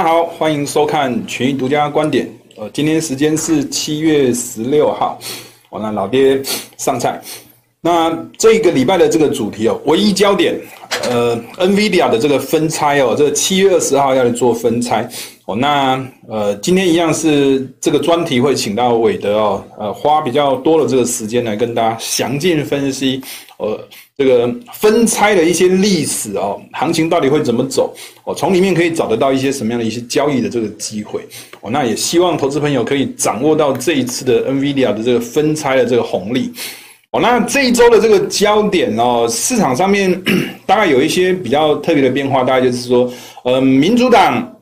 大家好，欢迎收看群益独家观点。呃，今天时间是七月十六号。我，那老爹上菜。那这个礼拜的这个主题哦，唯一焦点，呃，NVIDIA 的这个分拆哦，这个七月二十号要来做分拆。那呃，今天一样是这个专题会请到韦德哦，呃，花比较多的这个时间来跟大家详尽分析，呃，这个分拆的一些历史哦，行情到底会怎么走？哦，从里面可以找得到一些什么样的一些交易的这个机会？哦，那也希望投资朋友可以掌握到这一次的 NVIDIA 的这个分拆的这个红利。哦，那这一周的这个焦点哦，市场上面 大概有一些比较特别的变化，大概就是说，呃，民主党。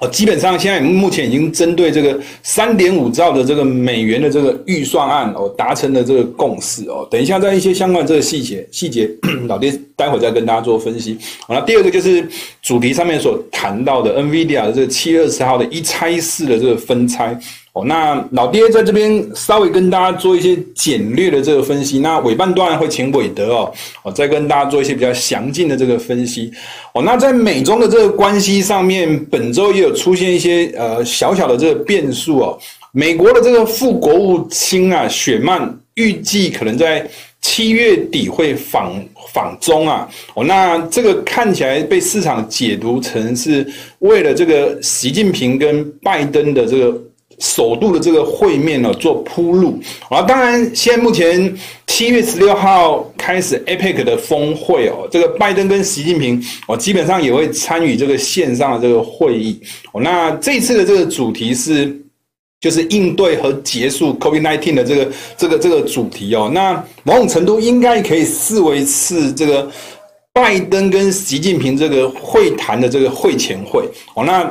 哦，基本上现在目前已经针对这个三点五兆的这个美元的这个预算案哦，达成了这个共识哦。等一下在一些相关这个细节细节，老爹待会再跟大家做分析。好，了第二个就是主题上面所谈到的 NVIDIA 的这个七月二十号的一拆四的这个分拆。哦，那老爹在这边稍微跟大家做一些简略的这个分析，那尾半段会请韦德哦，哦再跟大家做一些比较详尽的这个分析。哦，那在美中的这个关系上面，本周也有出现一些呃小小的这个变数哦。美国的这个副国务卿啊，雪曼预计可能在七月底会访访中啊。哦，那这个看起来被市场解读成是为了这个习近平跟拜登的这个。首度的这个会面呢，做铺路啊。当然，现在目前七月十六号开始 APEC 的峰会哦，这个拜登跟习近平哦，基本上也会参与这个线上的这个会议哦。那这次的这个主题是，就是应对和结束 COVID-19 的这个这个这个主题哦。那某种程度应该可以视为是这个拜登跟习近平这个会谈的这个会前会哦。那。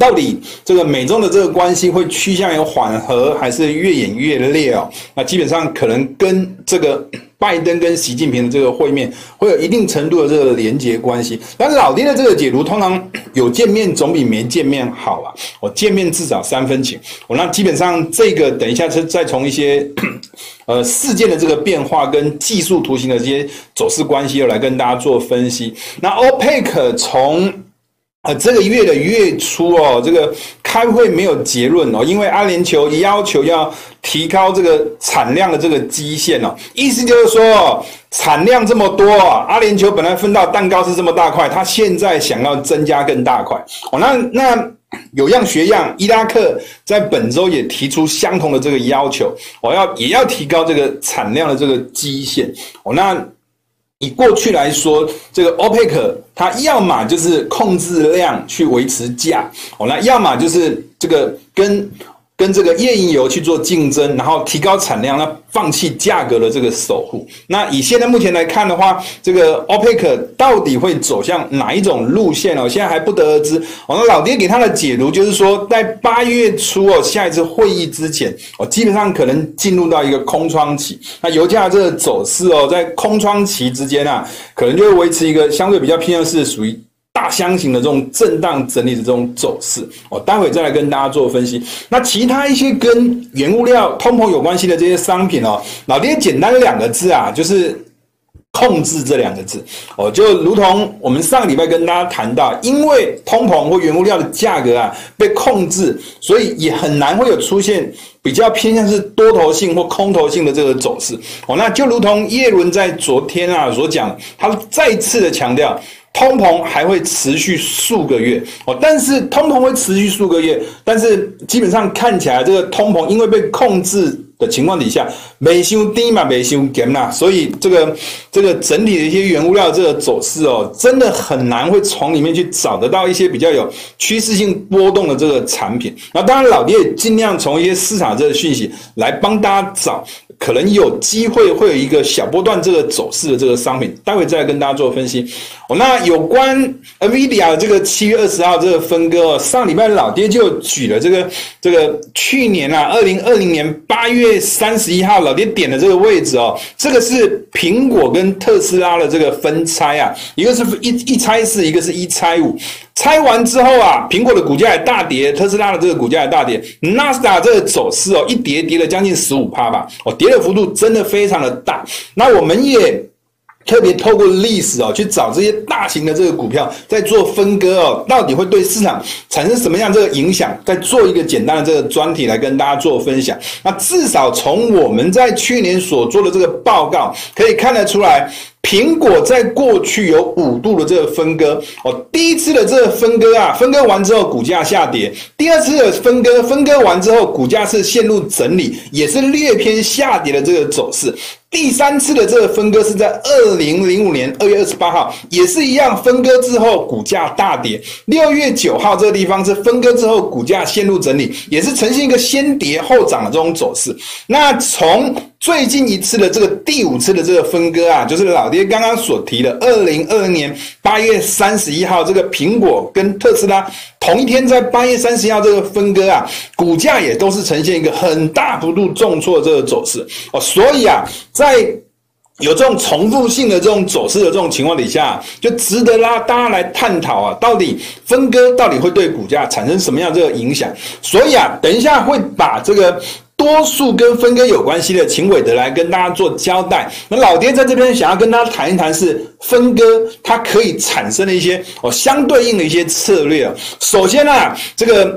到底这个美中的这个关系会趋向于缓和，还是越演越烈哦？那基本上可能跟这个 拜登跟习近平的这个会面会有一定程度的这个连结关系。但老爹的这个解读，通常 有见面总比没见面好啊。我见面至少三分情。我那基本上这个等一下是再从一些 呃事件的这个变化跟技术图形的这些走势关系，又来跟大家做分析。那 OPEC 从呃，这个月的月初哦，这个开会没有结论哦，因为阿联酋要求要提高这个产量的这个基线哦，意思就是说产量这么多，阿联酋本来分到蛋糕是这么大块，他现在想要增加更大块哦。那那有样学样，伊拉克在本周也提出相同的这个要求，我要也要提高这个产量的这个基线哦。那。以过去来说，这个 OPEC 它要么就是控制量去维持价，哦，那要么就是这个跟。跟这个页岩油去做竞争，然后提高产量，那放弃价格的这个守护。那以现在目前来看的话，这个 OPEC 到底会走向哪一种路线哦？现在还不得而知。我们老爹给他的解读就是说，在八月初哦，下一次会议之前，哦，基本上可能进入到一个空窗期。那油价这个走势哦，在空窗期之间啊，可能就会维持一个相对比较偏向是属于。大箱型的这种震荡整理的这种走势，我待会再来跟大家做分析。那其他一些跟原物料通膨有关系的这些商品哦，老爹简单两个字啊，就是控制这两个字哦，就如同我们上个礼拜跟大家谈到，因为通膨或原物料的价格啊被控制，所以也很难会有出现比较偏向是多头性或空头性的这个走势哦。那就如同叶伦在昨天啊所讲，他再次的强调。通膨还会持续数个月哦，但是通膨会持续数个月，但是基本上看起来这个通膨因为被控制的情况底下，没修低嘛，没修减呐，所以这个这个整体的一些原物料这个走势哦，真的很难会从里面去找得到一些比较有趋势性波动的这个产品。那当然，老爹也尽量从一些市场这个讯息来帮大家找。可能有机会会有一个小波段这个走势的这个商品，待会再跟大家做分析。哦，那有关 NVIDIA 这个七月二十号这个分割，上礼拜老爹就举了这个这个去年啊，二零二零年八月三十一号，老爹点的这个位置哦，这个是苹果跟特斯拉的这个分拆啊，一个是一一拆四，一个是一拆五。拆完之后啊，苹果的股价也大跌，特斯拉的这个股价也大跌，纳斯达这个走势哦，一跌跌了将近十五趴吧，哦，跌的幅度真的非常的大。那我们也特别透过历史哦，去找这些大型的这个股票，在做分割哦，到底会对市场产生什么样这个影响？再做一个简单的这个专题来跟大家做分享。那至少从我们在去年所做的这个报告，可以看得出来。苹果在过去有五度的这个分割哦，第一次的这个分割啊，分割完之后股价下跌；第二次的分割，分割完之后股价是陷入整理，也是略偏下跌的这个走势。第三次的这个分割是在二零零五年二月二十八号，也是一样，分割之后股价大跌。六月九号这个地方是分割之后股价陷入整理，也是呈现一个先跌后涨的这种走势。那从最近一次的这个第五次的这个分割啊，就是老爹刚刚所提的二零二零年八月三十一号，这个苹果跟特斯拉同一天在八月三十一号这个分割啊，股价也都是呈现一个很大幅度重挫这个走势哦，所以啊。在有这种重复性的这种走势的这种情况底下，就值得拉大家来探讨啊，到底分割到底会对股价产生什么样这个影响？所以啊，等一下会把这个多数跟分割有关系的，请韦德来跟大家做交代。那老爹在这边想要跟大家谈一谈，是分割它可以产生的一些哦相对应的一些策略。首先啊，这个。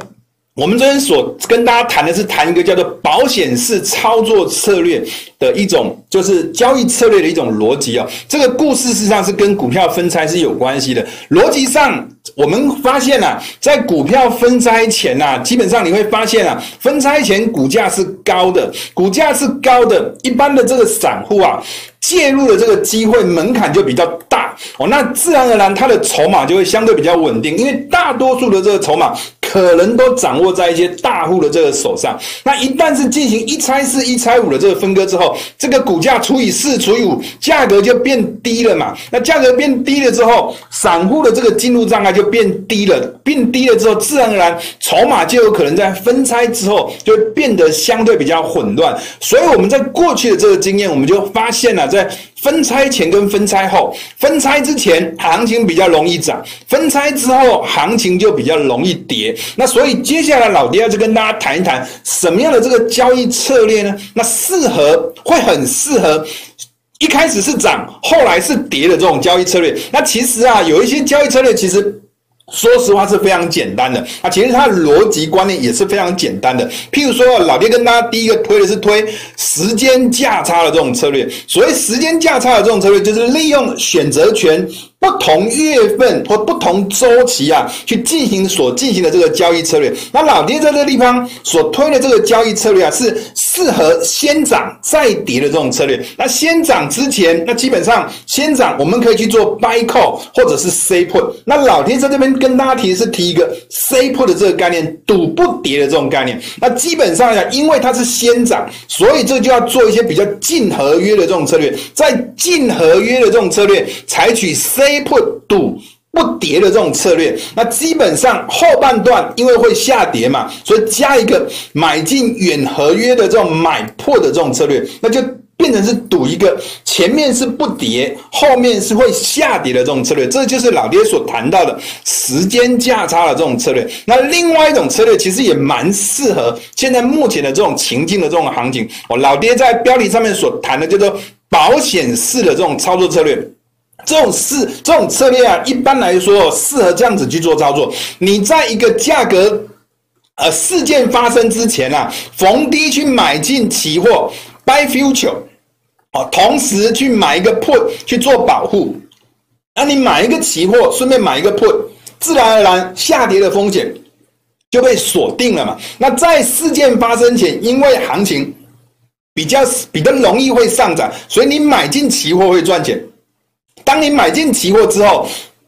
我们这边所跟大家谈的是谈一个叫做保险式操作策略的一种，就是交易策略的一种逻辑啊。这个故事事实上是跟股票分拆是有关系的。逻辑上，我们发现啊，在股票分拆前啊，基本上你会发现啊，分拆前股价是高的，股价是高的，一般的这个散户啊。介入的这个机会门槛就比较大哦，那自然而然它的筹码就会相对比较稳定，因为大多数的这个筹码可能都掌握在一些大户的这个手上。那一旦是进行一拆四、一拆五的这个分割之后，这个股价除以四、除以五，价格就变低了嘛。那价格变低了之后，散户的这个进入障碍就变低了，变低了之后，自然而然筹码就有可能在分拆之后就变得相对比较混乱。所以我们在过去的这个经验，我们就发现了。在分拆前跟分拆后，分拆之前行情比较容易涨，分拆之后行情就比较容易跌。那所以接下来老爹要去跟大家谈一谈什么样的这个交易策略呢？那适合会很适合一开始是涨，后来是跌的这种交易策略。那其实啊，有一些交易策略其实。说实话是非常简单的啊，其实它的逻辑观念也是非常简单的。譬如说，老爹跟大家第一个推的是推时间价差的这种策略。所谓时间价差的这种策略，就是利用选择权。不同月份或不同周期啊，去进行所进行的这个交易策略。那老爹在这个地方所推的这个交易策略啊，是适合先涨再跌的这种策略。那先涨之前，那基本上先涨，我们可以去做 buy call 或者是 s a y put。那老爹在这边跟大家提是提一个 s a y put 的这个概念，赌不跌的这种概念。那基本上呀，因为它是先涨，所以这就要做一些比较近合约的这种策略。在近合约的这种策略，采取跌破赌不跌的这种策略，那基本上后半段因为会下跌嘛，所以加一个买进远合约的这种买破的这种策略，那就变成是赌一个前面是不跌，后面是会下跌的这种策略，这就是老爹所谈到的时间价差的这种策略。那另外一种策略其实也蛮适合现在目前的这种情境的这种行情。我老爹在标题上面所谈的叫做保险式的这种操作策略。这种事，这种策略啊，一般来说适合这样子去做操作。你在一个价格呃事件发生之前啊，逢低去买进期货 buy future，哦，同时去买一个 put 去做保护。那你买一个期货，顺便买一个 put，自然而然下跌的风险就被锁定了嘛。那在事件发生前，因为行情比较比较容易会上涨，所以你买进期货会赚钱。当你买进期货之后，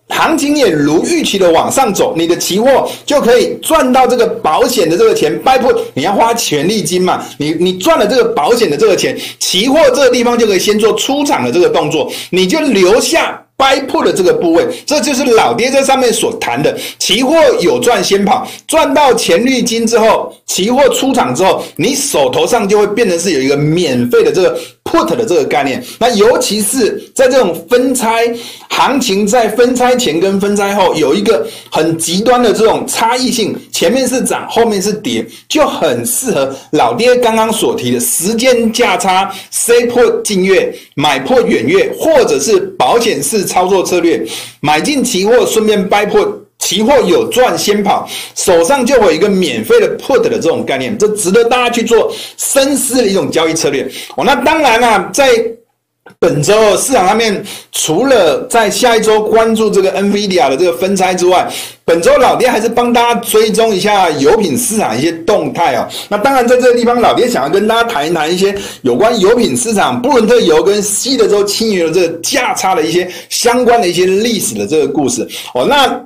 行情也如预期的往上走，你的期货就可以赚到这个保险的这个钱。buy put 你要花权利金嘛？你你赚了这个保险的这个钱，期货这个地方就可以先做出场的这个动作，你就留下 buy put 的这个部位。这就是老爹在上面所谈的，期货有赚先跑，赚到权利金之后，期货出场之后，你手头上就会变成是有一个免费的这个。Put 的这个概念。那尤其是在这种分拆行情，在分拆前跟分拆后有一个很极端的这种差异性，前面是涨，后面是跌，就很适合老爹刚刚所提的时间价差，say Put 近月，买破远月，或者是保险式操作策略，买进期货顺便 buy put。期货有赚先跑，手上就会有一个免费的 put 的这种概念，这值得大家去做深思的一种交易策略。哦，那当然啦，在本周市场上面，除了在下一周关注这个 NVIDIA 的这个分拆之外，本周老爹还是帮大家追踪一下油品市场一些动态啊。那当然，在这个地方，老爹想要跟大家谈一谈一些有关油品市场布伦特油跟西德州轻油的这个价差的一些相关的一些历史的这个故事。哦，那。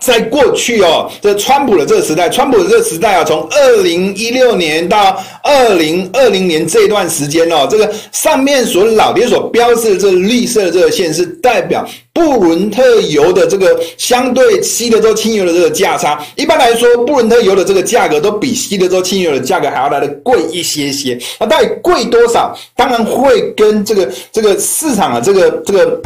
在过去哦，这川普的这个时代，川普的这个时代啊，从二零一六年到二零二零年这段时间哦，这个上面所老爹所标示的这个绿色的这个线是代表布伦特油的这个相对西德州轻油的这个价差。一般来说，布伦特油的这个价格都比西德州轻油的价格还要来得贵一些些。那到底贵多少？当然会跟这个这个市场啊，这个这个。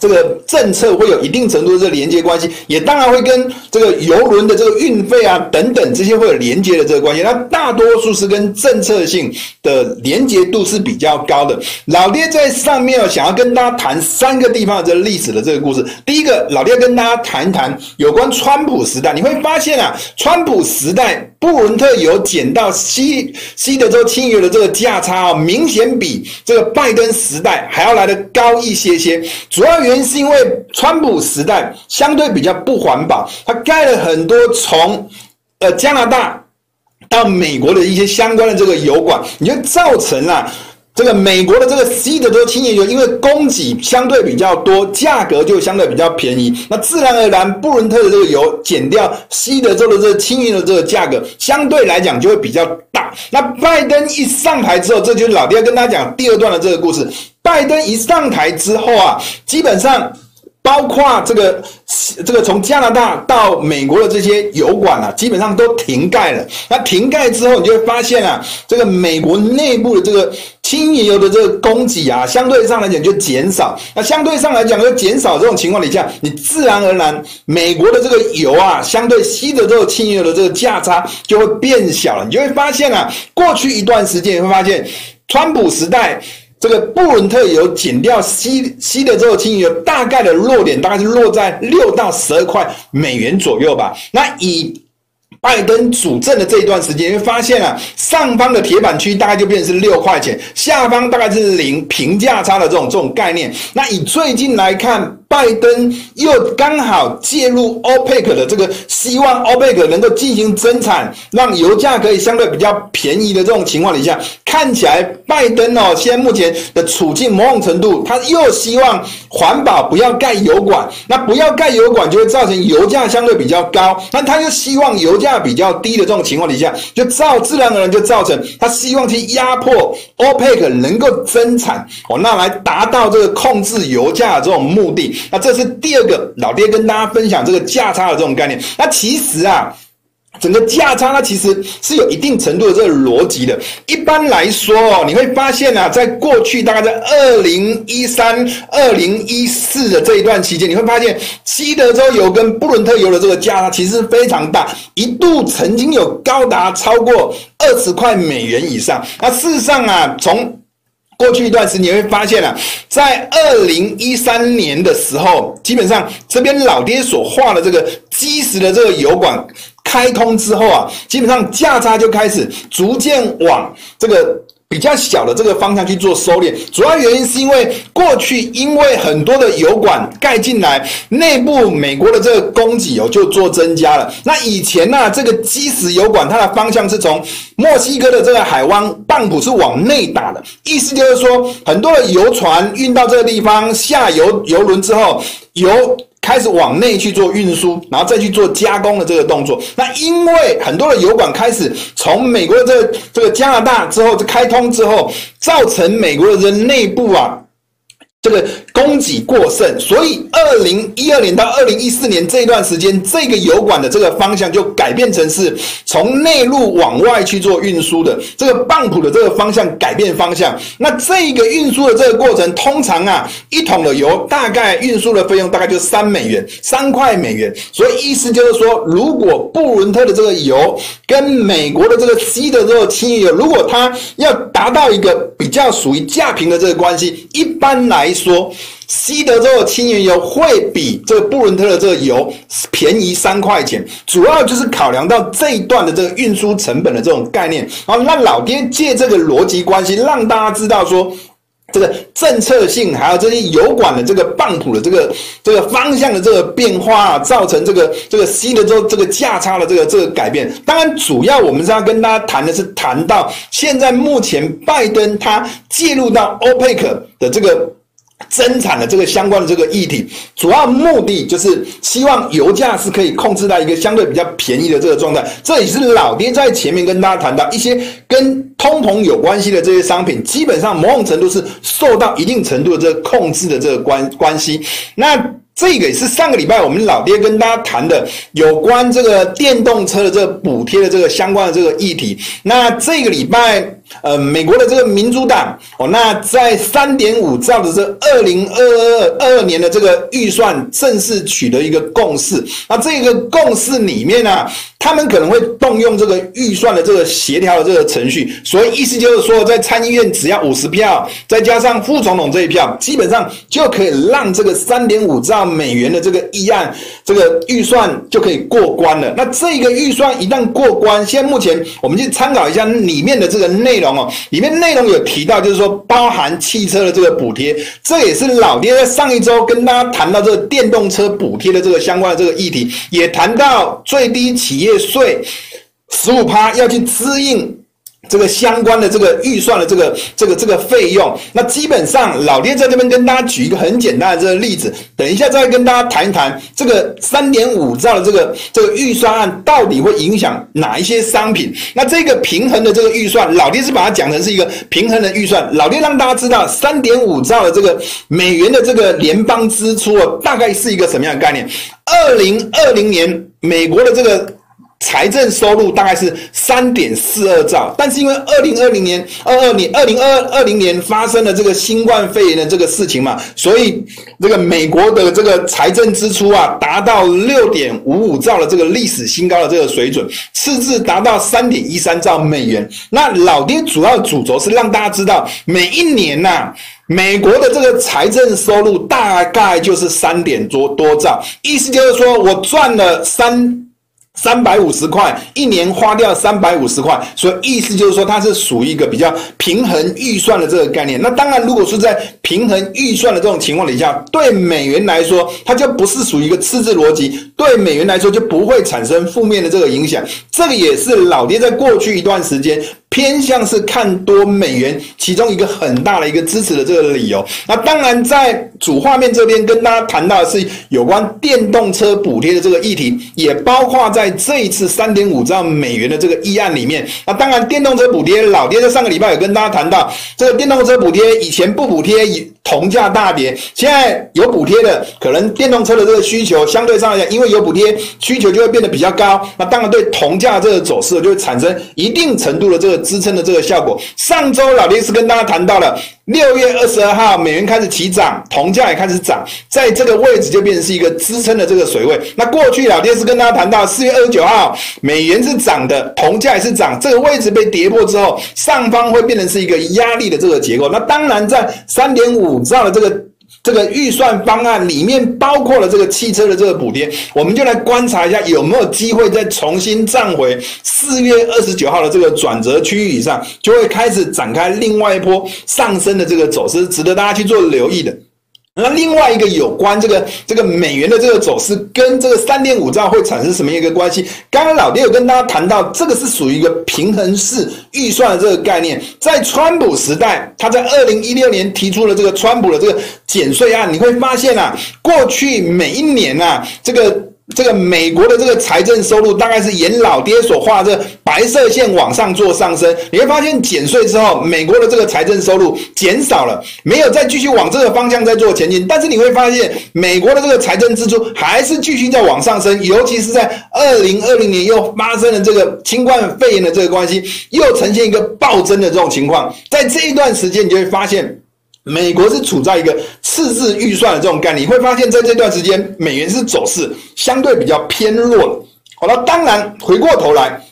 这个政策会有一定程度的这个连接关系，也当然会跟这个油轮的这个运费啊等等这些会有连接的这个关系。那大多数是跟政策性的连接度是比较高的。老爹在上面哦想要跟大家谈三个地方的这个历史的这个故事。第一个，老爹跟大家谈一谈有关川普时代，你会发现啊，川普时代布伦特油减到西西德州轻油的这个价差啊，明显比这个拜登时代还要来得高一些些，主要原原因是因为川普时代相对比较不环保，他盖了很多从呃加拿大到美国的一些相关的这个油管，你就造成了这个美国的这个西德州轻油，因为供给相对比较多，价格就相对比较便宜，那自然而然布伦特的这个油减掉西德州的这个轻油的这个价格，相对来讲就会比较大。那拜登一上台之后，这就是老爹跟大家讲第二段的这个故事。拜登一上台之后啊，基本上包括这个这个从加拿大到美国的这些油管啊，基本上都停盖了。那停盖之后，你就会发现啊，这个美国内部的这个轻油的这个供给啊，相对上来讲就减少。那相对上来讲，就减少这种情况底下，你自然而然美国的这个油啊，相对西德州轻油的这个价差就会变小了。你就会发现啊，过去一段时间你会发现，川普时代。这个布伦特油减掉西西德州的轻油，大概的落点大概是落在六到十二块美元左右吧。那以拜登主政的这一段时间，会发现啊，上方的铁板区大概就变成是六块钱，下方大概是零平价差的这种这种概念。那以最近来看，拜登又刚好介入 OPEC 的这个，希望 OPEC 能够进行增产，让油价可以相对比较便宜的这种情况底下，看起来拜登哦，现在目前的处境某种程度，他又希望环保，不要盖油管，那不要盖油管就会造成油价相对比较高，那他又希望油价比较低的这种情况底下，就造自然而然就造成他希望去压迫 OPEC 能够增产哦，那来达到这个控制油价的这种目的。那这是第二个，老爹跟大家分享这个价差的这种概念。那其实啊，整个价差它其实是有一定程度的这个逻辑的。一般来说哦，你会发现啊，在过去大概在二零一三、二零一四的这一段期间，你会发现西德州油跟布伦特油的这个价差其实非常大，一度曾经有高达超过二十块美元以上。那事实上啊，从过去一段时间，你会发现啊，在二零一三年的时候，基本上这边老爹所画的这个基石的这个油管开通之后啊，基本上价差就开始逐渐往这个。比较小的这个方向去做收敛，主要原因是因为过去因为很多的油管盖进来，内部美国的这个供给油就做增加了。那以前呢、啊，这个基石油管它的方向是从墨西哥的这个海湾棒浦是往内打的，意思就是说，很多的油船运到这个地方下游油轮之后，油。开始往内去做运输，然后再去做加工的这个动作。那因为很多的油管开始从美国的这个、这个加拿大之后就开通之后，造成美国的人内部啊。这个供给过剩，所以二零一二年到二零一四年这一段时间，这个油管的这个方向就改变成是从内陆往外去做运输的，这个泵浦的这个方向改变方向。那这个运输的这个过程，通常啊，一桶的油大概运输的费用大概就三美元，三块美元。所以意思就是说，如果布伦特的这个油跟美国的这个西德州的轻油，如果它要达到一个比较属于价平的这个关系，一般来。说西德州的轻原油会比这个布伦特的这个油便宜三块钱，主要就是考量到这一段的这个运输成本的这种概念。然后，那老爹借这个逻辑关系，让大家知道说，这个政策性还有这些油管的这个泵浦的这个这个方向的这个变化啊，造成这个这个西德州这个价差的这个这个改变。当然，主要我们是要跟大家谈的是谈到现在目前拜登他介入到 OPEC 的这个。增产的这个相关的这个议题，主要目的就是希望油价是可以控制在一个相对比较便宜的这个状态。这也是老爹在前面跟大家谈到一些跟通膨有关系的这些商品，基本上某种程度是受到一定程度的这个控制的这个关关系。那。这个也是上个礼拜我们老爹跟大家谈的有关这个电动车的这个补贴的这个相关的这个议题。那这个礼拜，呃，美国的这个民主党哦，那在三点五兆的这二零二二二二年的这个预算正式取得一个共识。那这个共识里面呢，他们可能会动用这个预算的这个协调的这个程序。所以意思就是说，在参议院只要五十票，再加上副总统这一票，基本上就可以让这个三点五兆。美元的这个议案，这个预算就可以过关了。那这个预算一旦过关，现在目前我们去参考一下里面的这个内内容哦，里面内容有提到，就是说包含汽车的这个补贴，这也是老爹在上一周跟大家谈到这个电动车补贴的这个相关的这个议题，也谈到最低企业税十五趴要去支应。这个相关的这个预算的这个这个这个费用，那基本上老爹在这边跟大家举一个很简单的这个例子，等一下再跟大家谈一谈这个三点五兆的这个这个预算案到底会影响哪一些商品。那这个平衡的这个预算，老爹是把它讲成是一个平衡的预算。老爹让大家知道三点五兆的这个美元的这个联邦支出大概是一个什么样的概念？二零二零年美国的这个。财政收入大概是三点四二兆，但是因为二零二零年、二二年、二零二二零年发生了这个新冠肺炎的这个事情嘛，所以这个美国的这个财政支出啊，达到六点五五兆的这个历史新高的这个水准，赤字达到三点一三兆美元。那老爹主要主轴是让大家知道，每一年呐、啊，美国的这个财政收入大概就是三点多多兆，意思就是说我赚了三。三百五十块一年花掉三百五十块，所以意思就是说它是属于一个比较平衡预算的这个概念。那当然，如果是在平衡预算的这种情况底下，对美元来说，它就不是属于一个赤字逻辑，对美元来说就不会产生负面的这个影响。这个也是老爹在过去一段时间。偏向是看多美元，其中一个很大的一个支持的这个理由。那当然，在主画面这边跟大家谈到的是有关电动车补贴的这个议题，也包括在这一次三点五兆美元的这个议案里面。那当然，电动车补贴，老爹在上个礼拜有跟大家谈到，这个电动车补贴以前不补贴，铜价大跌，现在有补贴的，可能电动车的这个需求相对上来讲，因为有补贴，需求就会变得比较高。那当然对铜价这个走势就会产生一定程度的这个支撑的这个效果。上周老爹是跟大家谈到了，六月二十二号美元开始起涨，铜价也开始涨，在这个位置就变成是一个支撑的这个水位。那过去老爹是跟大家谈到，四月二十九号美元是涨的，铜价也是涨，这个位置被跌破之后，上方会变成是一个压力的这个结构。那当然在三点五兆的这个。这个预算方案里面包括了这个汽车的这个补贴，我们就来观察一下有没有机会再重新站回四月二十九号的这个转折区域以上，就会开始展开另外一波上升的这个走势，值得大家去做留意的。那另外一个有关这个这个美元的这个走势，跟这个三点五兆会产生什么一个关系？刚刚老爹有跟大家谈到，这个是属于一个平衡式预算的这个概念。在川普时代，他在二零一六年提出了这个川普的这个减税案，你会发现啊，过去每一年啊，这个。这个美国的这个财政收入大概是沿老爹所画的这白色线往上做上升，你会发现减税之后，美国的这个财政收入减少了，没有再继续往这个方向在做前进。但是你会发现，美国的这个财政支出还是继续在往上升，尤其是在二零二零年又发生了这个新冠肺炎的这个关系，又呈现一个暴增的这种情况。在这一段时间，你就会发现。美国是处在一个赤字预算的这种概念，你会发现在这段时间，美元是走势相对比较偏弱的。好了，当然回过头来，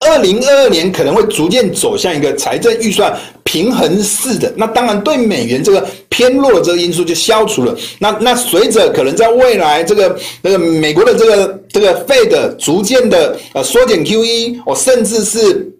二零二二年可能会逐渐走向一个财政预算平衡式的，那当然对美元这个偏弱的这个因素就消除了。那那随着可能在未来这个那个美国的这个这个 Fed 逐渐的呃缩减 QE，哦，甚至是。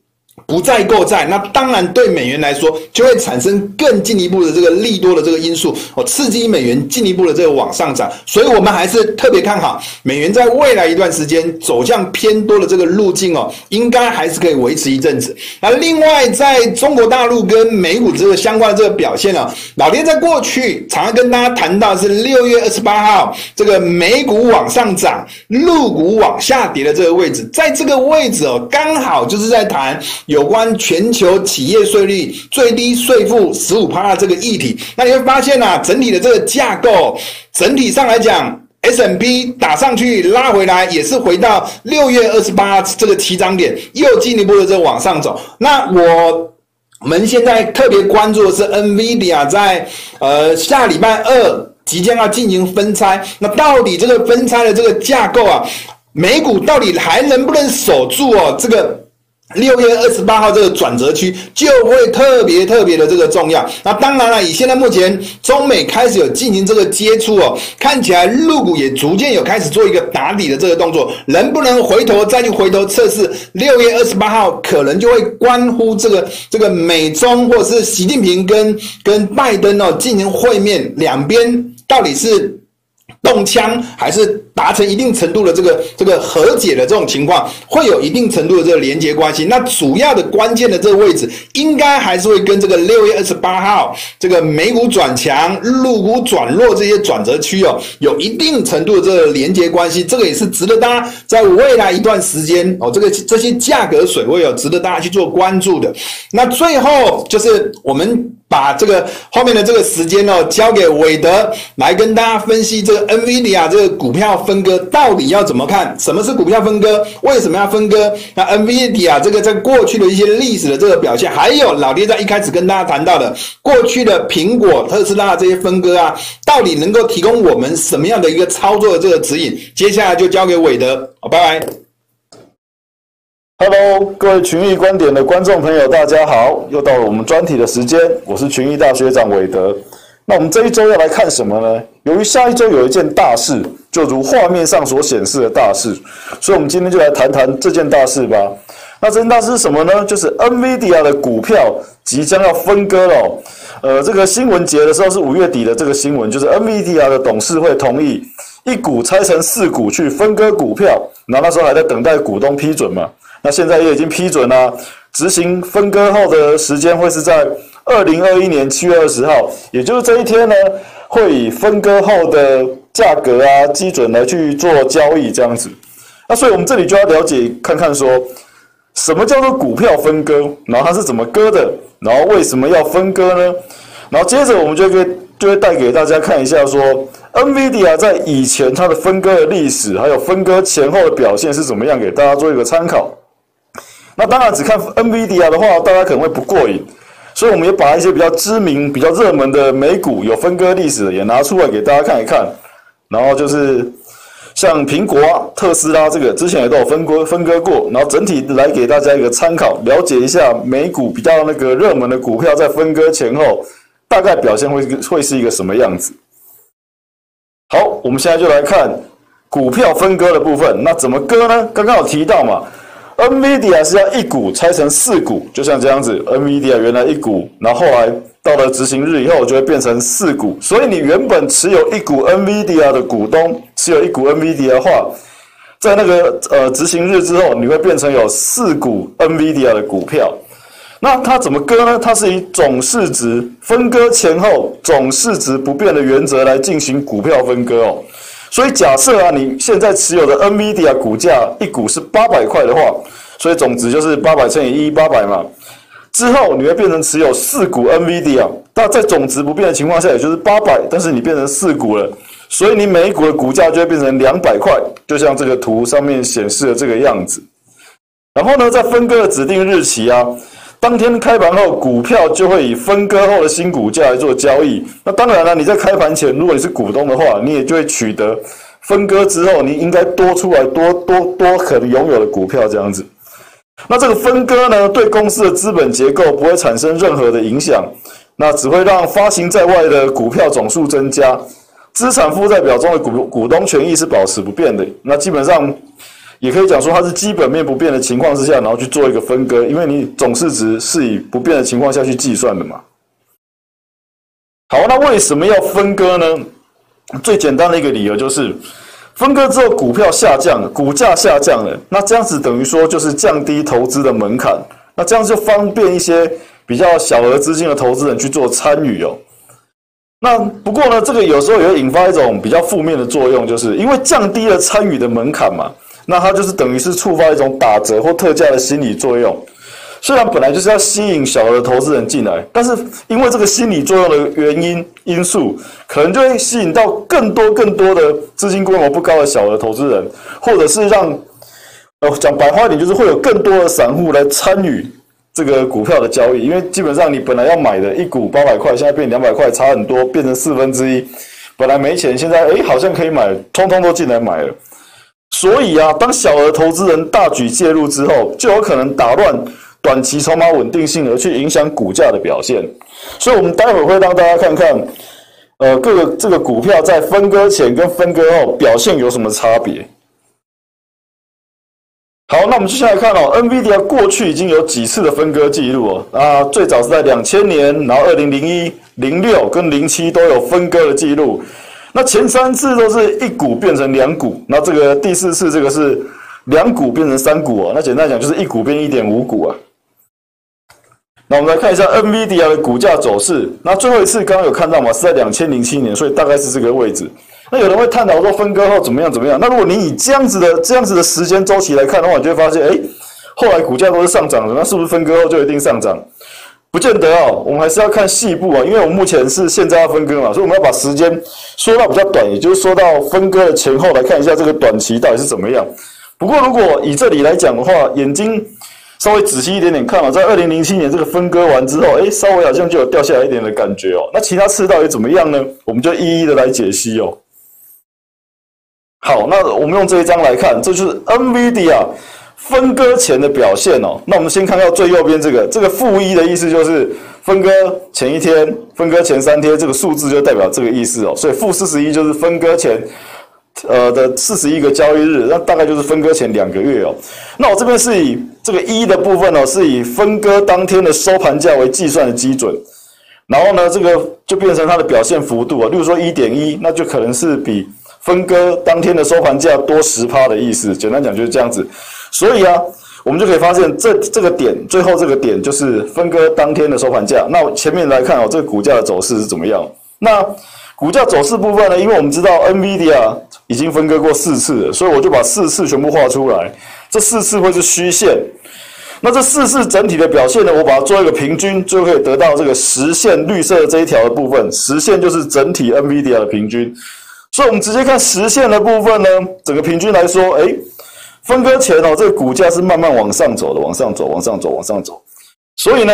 不再购债，那当然对美元来说就会产生更进一步的这个利多的这个因素哦，刺激美元进一步的这个往上涨。所以，我们还是特别看好美元在未来一段时间走向偏多的这个路径哦，应该还是可以维持一阵子。那另外，在中国大陆跟美股这个相关的这个表现啊，老爹在过去常常跟大家谈到是六月二十八号这个美股往上涨，陆股往下跌的这个位置，在这个位置哦，刚好就是在谈有。有关全球企业税率最低税负十五趴的这个议题，那你会发现啊，整体的这个架构，整体上来讲，S&P 打上去拉回来，也是回到六月二十八这个起涨点，又进一步的这往上走。那我们现在特别关注的是 NVIDIA 在呃下礼拜二即将要进行分拆，那到底这个分拆的这个架构啊，美股到底还能不能守住哦？这个。六月二十八号这个转折区就会特别特别的这个重要。那当然了，以现在目前中美开始有进行这个接触哦，看起来陆股也逐渐有开始做一个打底的这个动作，能不能回头再去回头测试？六月二十八号可能就会关乎这个这个美中或者是习近平跟跟拜登哦进行会面，两边到底是动枪还是？达成一定程度的这个这个和解的这种情况，会有一定程度的这个连接关系。那主要的关键的这个位置，应该还是会跟这个六月二十八号这个美股转强、陆股转弱这些转折区哦，有一定程度的这个连接关系。这个也是值得大家在未来一段时间哦，这个这些价格水位哦，值得大家去做关注的。那最后就是我们把这个后面的这个时间哦，交给韦德来跟大家分析这个 NVIDIA 这个股票。分割到底要怎么看？什么是股票分割？为什么要分割？那 NVIDIA 这个在过去的一些历史的这个表现，还有老爹在一开始跟大家谈到的过去的苹果、特斯拉这些分割啊，到底能够提供我们什么样的一个操作的这个指引？接下来就交给伟德，好，拜拜。Hello，各位群益观点的观众朋友，大家好，又到了我们专题的时间，我是群益大学长伟德。那我们这一周要来看什么呢？由于下一周有一件大事，就如画面上所显示的大事，所以我们今天就来谈谈这件大事吧。那这件大事是什么呢？就是 NVIDIA 的股票即将要分割了。呃，这个新闻节的时候是五月底的这个新闻，就是 NVIDIA 的董事会同意一股拆成四股去分割股票，然后那时候还在等待股东批准嘛。那现在也已经批准了，执行分割后的时间会是在。二零二一年七月二十号，也就是这一天呢，会以分割后的价格啊基准来去做交易，这样子。那所以我们这里就要了解看看说，什么叫做股票分割，然后它是怎么割的，然后为什么要分割呢？然后接着我们就可以就会带给大家看一下说，NVIDIA 在以前它的分割的历史，还有分割前后的表现是怎么样，给大家做一个参考。那当然只看 NVIDIA 的话，大家可能会不过瘾。所以我们也把一些比较知名、比较热门的美股有分割历史的也拿出来给大家看一看。然后就是像苹果啊、特斯拉这个之前也都有分割分割过，然后整体来给大家一个参考，了解一下美股比较那个热门的股票在分割前后大概表现会会是一个什么样子。好，我们现在就来看股票分割的部分。那怎么割呢？刚刚有提到嘛。NVIDIA 是要一股拆成四股，就像这样子。NVIDIA 原来一股，然后后来到了执行日以后，就会变成四股。所以你原本持有一股 NVIDIA 的股东，持有一股 NVIDIA 的话，在那个呃执行日之后，你会变成有四股 NVIDIA 的股票。那它怎么割呢？它是以总市值分割前后总市值不变的原则来进行股票分割哦。所以假设啊，你现在持有的 NVIDIA 股价一股是八百块的话，所以总值就是八百乘以一八百嘛。之后你会变成持有四股 NVIDIA，那在总值不变的情况下，也就是八百，但是你变成四股了，所以你每一股的股价就会变成两百块，就像这个图上面显示的这个样子。然后呢，在分割的指定日期啊，当天开盘后，股票就会以分割后的新股价来做交易。那当然了，你在开盘前，如果你是股东的话，你也就会取得分割之后你应该多出来多多多可能拥有的股票这样子。那这个分割呢，对公司的资本结构不会产生任何的影响，那只会让发行在外的股票总数增加，资产负债表中的股股东权益是保持不变的。那基本上也可以讲说，它是基本面不变的情况之下，然后去做一个分割，因为你总市值是以不变的情况下去计算的嘛。好，那为什么要分割呢？最简单的一个理由就是。分割之后，股票下降了，股价下降了，那这样子等于说就是降低投资的门槛，那这样就方便一些比较小额资金的投资人去做参与哦。那不过呢，这个有时候也会引发一种比较负面的作用，就是因为降低了参与的门槛嘛，那它就是等于是触发一种打折或特价的心理作用。虽然本来就是要吸引小额投资人进来，但是因为这个心理作用的原因因素，可能就会吸引到更多更多的资金规模不高的小额投资人，或者是让呃讲白话一点，就是会有更多的散户来参与这个股票的交易。因为基本上你本来要买的一股八百块，现在变两百块，差很多，变成四分之一。本来没钱，现在诶好像可以买，通通都进来买了。所以啊，当小额投资人大举介入之后，就有可能打乱。短期筹码稳定性而去影响股价的表现，所以我们待会儿会让大家看看，呃，各个这个股票在分割前跟分割后表现有什么差别。好，那我们接下来看哦，NVIDIA 过去已经有几次的分割记录哦，啊，最早是在两千年，然后二零零一、零六跟零七都有分割的记录，那前三次都是一股变成两股，那这个第四次这个是两股变成三股哦，那简单讲就是一股变一点五股啊。那我们来看一下 NVIDIA 的股价走势。那最后一次刚刚有看到嘛，是在两千零七年，所以大概是这个位置。那有人会探讨说分割后怎么样怎么样？那如果你以这样子的这样子的时间周期来看的话，你就会发现，哎，后来股价都是上涨的，那是不是分割后就一定上涨？不见得哦，我们还是要看细部啊，因为我们目前是现在要分割嘛，所以我们要把时间缩到比较短，也就是说到分割的前后来看一下这个短期到底是怎么样。不过如果以这里来讲的话，眼睛。稍微仔细一点点看啊，在二零零七年这个分割完之后，哎，稍微好像就有掉下来一点的感觉哦。那其他次到底怎么样呢？我们就一一的来解析哦。好，那我们用这一张来看，这就是 NVIDIA 分割前的表现哦。那我们先看到最右边这个，这个负一的意思就是分割前一天、分割前三天，这个数字就代表这个意思哦。所以负四十一就是分割前。呃的四十一个交易日，那大概就是分割前两个月哦。那我这边是以这个一的部分呢，是以分割当天的收盘价为计算的基准，然后呢，这个就变成它的表现幅度啊。例如说一点一，那就可能是比分割当天的收盘价多十趴的意思。简单讲就是这样子。所以啊，我们就可以发现这这个点最后这个点就是分割当天的收盘价。那前面来看哦，这个股价的走势是怎么样？那股价走势部分呢？因为我们知道 NVIDIA 已经分割过四次了，所以我就把四次全部画出来。这四次会是虚线。那这四次整体的表现呢？我把它做一个平均，就可以得到这个实线绿色的这一条的部分。实线就是整体 NVIDIA 的平均。所以我们直接看实线的部分呢，整个平均来说，诶，分割前哦，这个股价是慢慢往上走的，往上走，往上走，往上走。所以呢？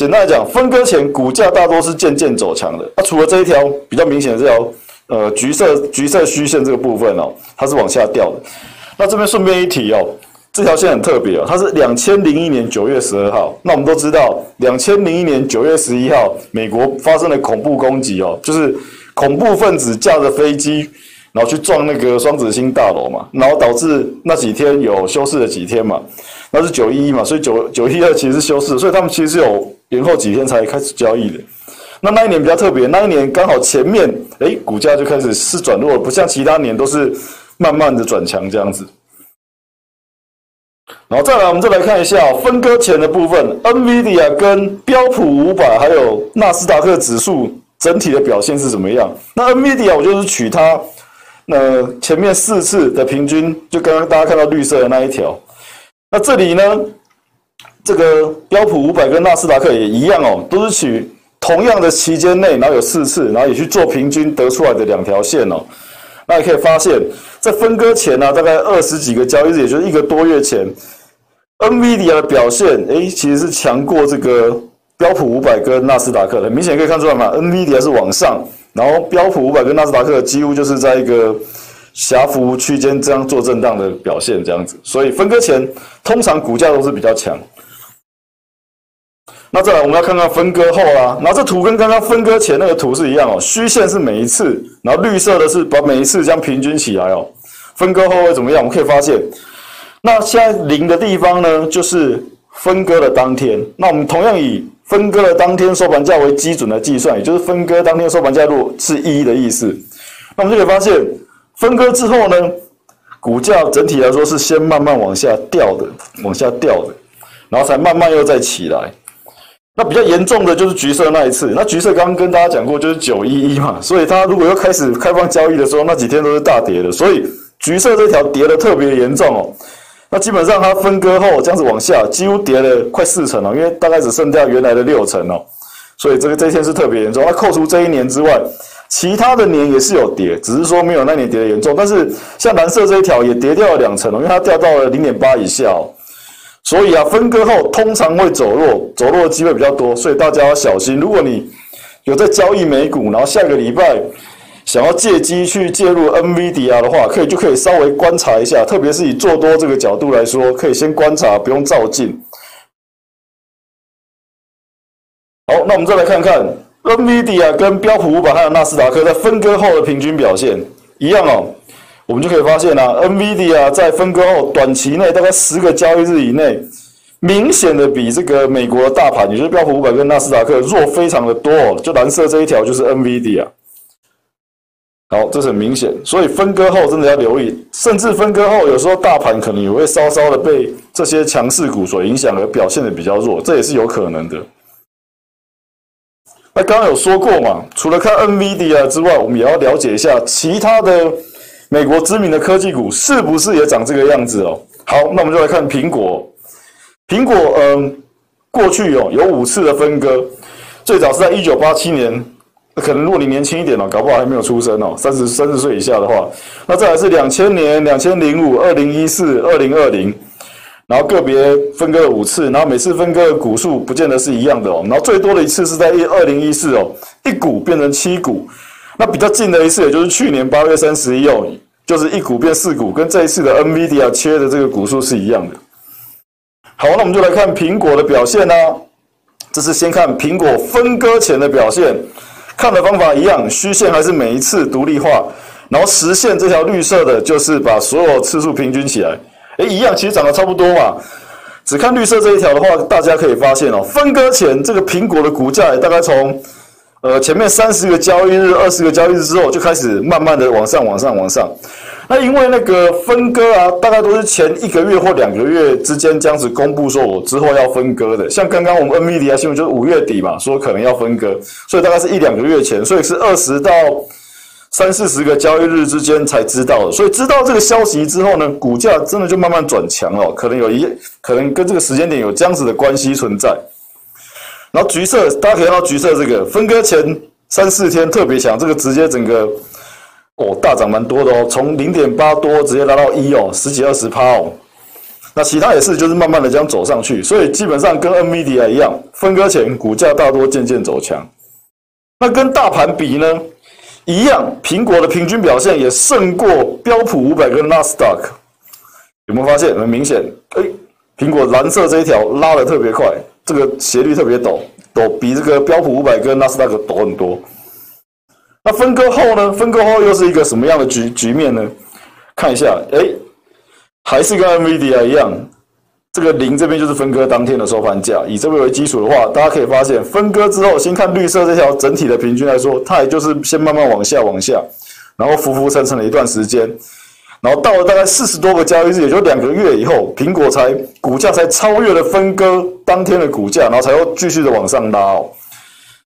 简单来讲，分割前股价大多是渐渐走强的。那、除了这一条比较明显的这条，呃，橘色橘色虚线这个部分哦，它是往下掉的。那这边顺便一提哦，这条线很特别哦，它是两千零一年九月十二号。那我们都知道，两千零一年九月十一号，美国发生了恐怖攻击哦，就是恐怖分子驾着飞机，然后去撞那个双子星大楼嘛，然后导致那几天有休市了几天嘛。那是九一一嘛，所以九九一二其实是休市，所以他们其实是有延后几天才开始交易的。那那一年比较特别，那一年刚好前面诶、欸、股价就开始是转弱，不像其他年都是慢慢的转强这样子。然后再来，我们再来看一下分割前的部分，NVIDIA 跟标普五百还有纳斯达克指数整体的表现是怎么样？那 NVIDIA 我就是取它。那前面四次的平均，就刚刚大家看到绿色的那一条。那这里呢，这个标普五百跟纳斯达克也一样哦，都是取同样的期间内，然后有四次，然后也去做平均得出来的两条线哦。那你可以发现，在分割前呢、大概二十几个交易日，也就是一个多月前，NVIDIA 的表现，哎，其实是强过这个标普五百跟纳斯达克的。明显可以看出来嘛，NVIDIA 是往上，然后标普五百跟纳斯达克几乎就是在一个狭幅区间这样做震荡的表现，这样子。所以分割前通常股价都是比较强。那再来，我们要看看分割后啦。那这图跟刚刚分割前那个图是一样哦，虚线是每一次，然后绿色的是把每一次这样平均起来哦。分割后会怎么样？我们可以发现，那现在零的地方呢，就是分割的当天。那我们同样以分割的当天收盘价为基准来计算，也就是分割当天收盘价如果是一的意思。那我们就可以发现，分割之后呢，股价整体来说是先慢慢往下掉的，往下掉的，然后才慢慢又再起来。那比较严重的就是橘色那一次，那橘色刚刚跟大家讲过，就是九一一嘛，所以它如果又开始开放交易的时候，那几天都是大跌的，所以橘色这条跌得特别严重哦。那基本上它分割后这样子往下，几乎跌了快四成哦，因为大概只剩掉原来的六成哦，所以这个这一天是特别严重。那扣除这一年之外，其他的年也是有跌，只是说没有那年跌得严重，但是像蓝色这一条也跌掉了两成，因为它掉到了零点八以下哦。所以啊，分割后通常会走弱，走弱的机会比较多，所以大家要小心。如果你有在交易美股，然后下个礼拜想要借机去介入 NVIDIA 的话，可以就可以稍微观察一下，特别是以做多这个角度来说，可以先观察，不用照进。好，那我们再来看看 NVIDIA 跟标普五百还有纳斯达克在分割后的平均表现一样哦。我们就可以发现啊，NVIDIA 在分割后短期内大概十个交易日以内，明显的比这个美国的大盘，也就是标普五百跟纳斯达克弱非常的多哦。就蓝色这一条就是 NVIDIA。好，这是很明显，所以分割后真的要留意，甚至分割后有时候大盘可能也会稍稍的被这些强势股所影响而表现的比较弱，这也是有可能的。刚刚有说过嘛，除了看 NVIDIA 之外，我们也要了解一下其他的。美国知名的科技股是不是也长这个样子哦？好，那我们就来看苹果。苹果，嗯，过去哦有五次的分割，最早是在一九八七年，可能如果你年轻一点哦，搞不好还没有出生哦，三十三十岁以下的话，那再来是两千年、两千零五、二零一四、二零二零，然后个别分割了五次，然后每次分割的股数不见得是一样的哦，然后最多的一次是在一二零一四哦，一股变成七股。那比较近的一次，也就是去年八月三十一哦，就是一股变四股，跟这一次的 NVIDIA 切的这个股数是一样的。好，那我们就来看苹果的表现呢、这是先看苹果分割前的表现，看的方法一样，虚线还是每一次独立化，然后实线这条绿色的，就是把所有次数平均起来，诶，一样，其实长得差不多嘛。只看绿色这一条的话，大家可以发现哦，分割前这个苹果的股价也大概从。呃，前面三十个交易日、二十个交易日之后，就开始慢慢的往上、往上、往上。那因为那个分割啊，大概都是前一个月或两个月之间这样子公布，说我之后要分割的。像刚刚我们 NVIDIA 新闻就是五月底嘛，说可能要分割，所以大概是一两个月前，所以是二十到三四十个交易日之间才知道的。所以知道这个消息之后呢，股价真的就慢慢转强了，可能有一，可能跟这个时间点有这样子的关系存在。然后橘色，大家可以看到橘色这个分割前三四天特别强，这个直接整个哦大涨蛮多的哦，从零点八多直接拉到一哦，十几二十趴哦。那其他也是就是慢慢的这样走上去，所以基本上跟 NVIDIA 一样，分割前股价大多渐渐走强。那跟大盘比呢，一样，苹果的平均表现也胜过标普五百跟纳斯达克。有没有发现很明显？哎，苹果蓝色这一条拉的特别快。这个斜率特别陡，陡比这个标普五百跟纳斯达克陡很多。那分割后呢？分割后又是一个什么样的局局面呢？看一下，哎，还是跟 NVIDIA 一样，这个零这边就是分割当天的收盘价。以这边为基础的话，大家可以发现，分割之后，先看绿色这条整体的平均来说，它也就是先慢慢往下往下，然后浮浮沉沉了一段时间。然后到了大概四十多个交易日，也就两个月以后，苹果才股价才超越了分割当天的股价，然后才又继续的往上拉哦。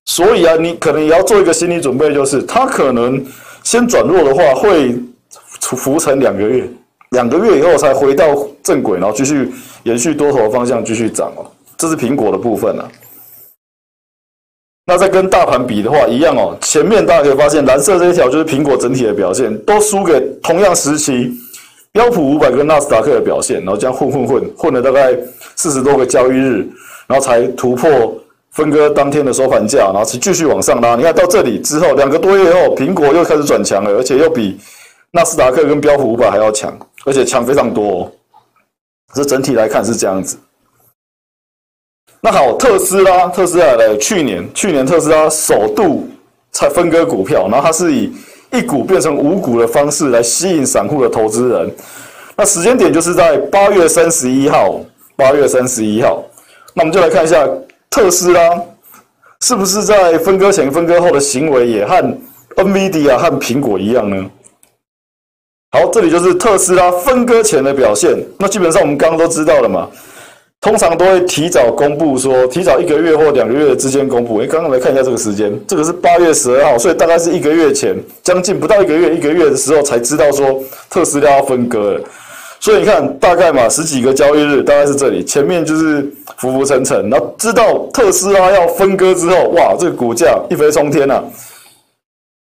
所以啊，你可能也要做一个心理准备，就是它可能先转弱的话，会浮沉两个月，两个月以后才回到正轨，然后继续延续多头方向继续涨哦。这是苹果的部分啊。那再跟大盘比的话，一样哦。前面大家可以发现，蓝色这一条就是苹果整体的表现，都输给同样时期标普五百跟纳斯达克的表现，然后这样混混混混了大概四十多个交易日，然后才突破分割当天的收盘价，然后是继续往上拉。你看到这里之后，两个多月后，苹果又开始转强了，而且又比纳斯达克跟标普五百还要强，而且强非常多。这整体来看是这样子。那好，特斯拉，特斯拉的去年，去年特斯拉首度才分割股票，然后它是以一股变成五股的方式来吸引散户的投资人。那时间点就是在八月三十一号，八月三十一号。那我们就来看一下特斯拉是不是在分割前、分割后的行为也和 NVIDIA 和苹果一样呢？好，这里就是特斯拉分割前的表现。那基本上我们刚刚都知道了嘛。通常都会提早公布，说提早一个月或两个月之间公布。诶，刚刚来看一下这个时间，这个是八月十二号，所以大概是一个月前，将近不到一个月，一个月的时候才知道说特斯拉要分割了。所以你看，大概嘛十几个交易日，大概是这里，前面就是浮浮沉沉，然后知道特斯拉要分割之后，哇，这个股价一飞冲天呐、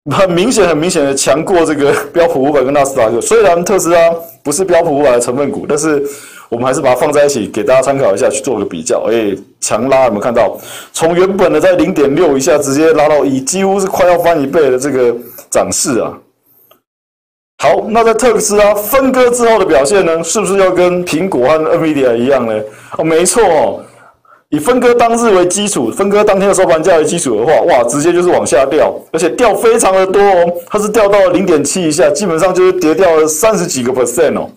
很明显，很明显的强过这个 标普五百跟纳斯达克。虽然特斯拉不是标普五百的成分股，但是。我们还是把它放在一起，给大家参考一下，去做个比较。哎，强拉有没有看到？从原本的在零点六以下，直接拉到一，几乎是快要翻一倍的这个涨势啊。好，那在特斯拉分割之后的表现呢？是不是要跟苹果和 NVIDIA 一样呢？哦，没错。以分割当日为基础，分割当天的收盘价为基础的话，哇，直接就是往下掉，而且掉非常的多哦。它是掉到了零点七以下，基本上就是跌掉了三十几个 percent 哦。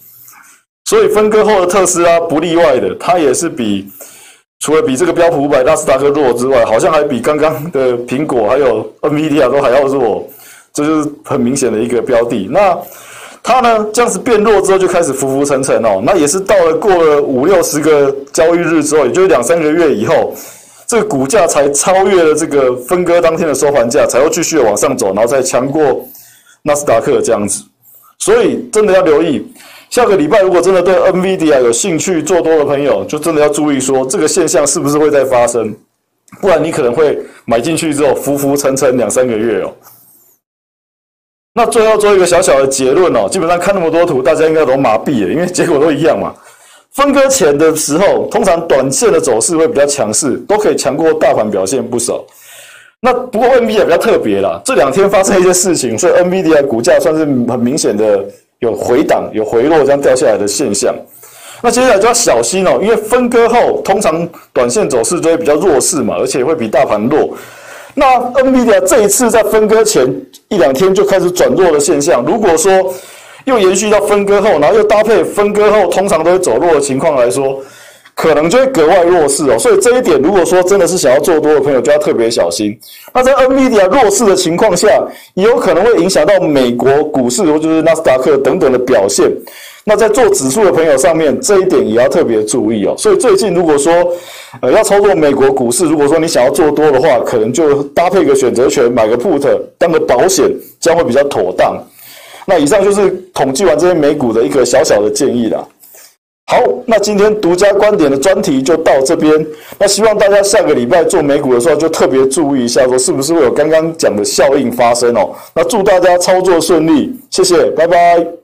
所以分割后的特斯拉不例外的，它也是比除了比这个标普五百、纳斯达克弱之外，好像还比刚刚的苹果还有 NVIDIA 都还要弱，这就是很明显的一个标的。那它呢，这样子变弱之后就开始浮浮沉沉哦。那也是到了过了五六十个交易日之后，也就是两三个月以后，这个股价才超越了这个分割当天的收盘价，才会继续往上走，然后再强过纳斯达克这样子。所以真的要留意。下个礼拜，如果真的对 NVIDIA 有兴趣做多的朋友，就真的要注意说这个现象是不是会再发生，不然你可能会买进去之后浮浮沉沉两三个月哦。那最后做一个小小的结论哦，基本上看那么多图，大家应该都麻痹了，因为结果都一样嘛。分割前的时候，通常短线的走势会比较强势，都可以强过大盘表现不少。那不过 NVIDIA 比较特别啦，这两天发生一些事情，所以 NVIDIA 股价算是很明显的。有回档、有回落这样掉下来的现象，那接下来就要小心哦，因为分割后通常短线走势就会比较弱势嘛，而且会比大盘弱。那 NVIDIA 这一次在分割前一两天就开始转弱的现象，如果说又延续到分割后，然后又搭配分割后通常都会走弱的情况来说。可能就会格外弱势哦，所以这一点，如果说真的是想要做多的朋友，就要特别小心。那在 NVIDIA 弱势的情况下，也有可能会影响到美国股市，或就是纳斯达克等等的表现。那在做指数的朋友上面，这一点也要特别注意哦。所以最近如果说呃要操作美国股市，如果说你想要做多的话，可能就搭配个选择权，买个 put 当个保险，将会比较妥当。那以上就是统计完这些美股的一个小小的建议啦。好，那今天独家观点的专题就到这边。那希望大家下个礼拜做美股的时候，就特别注意一下，说是不是会有刚刚讲的效应发生哦。那祝大家操作顺利，谢谢，拜拜。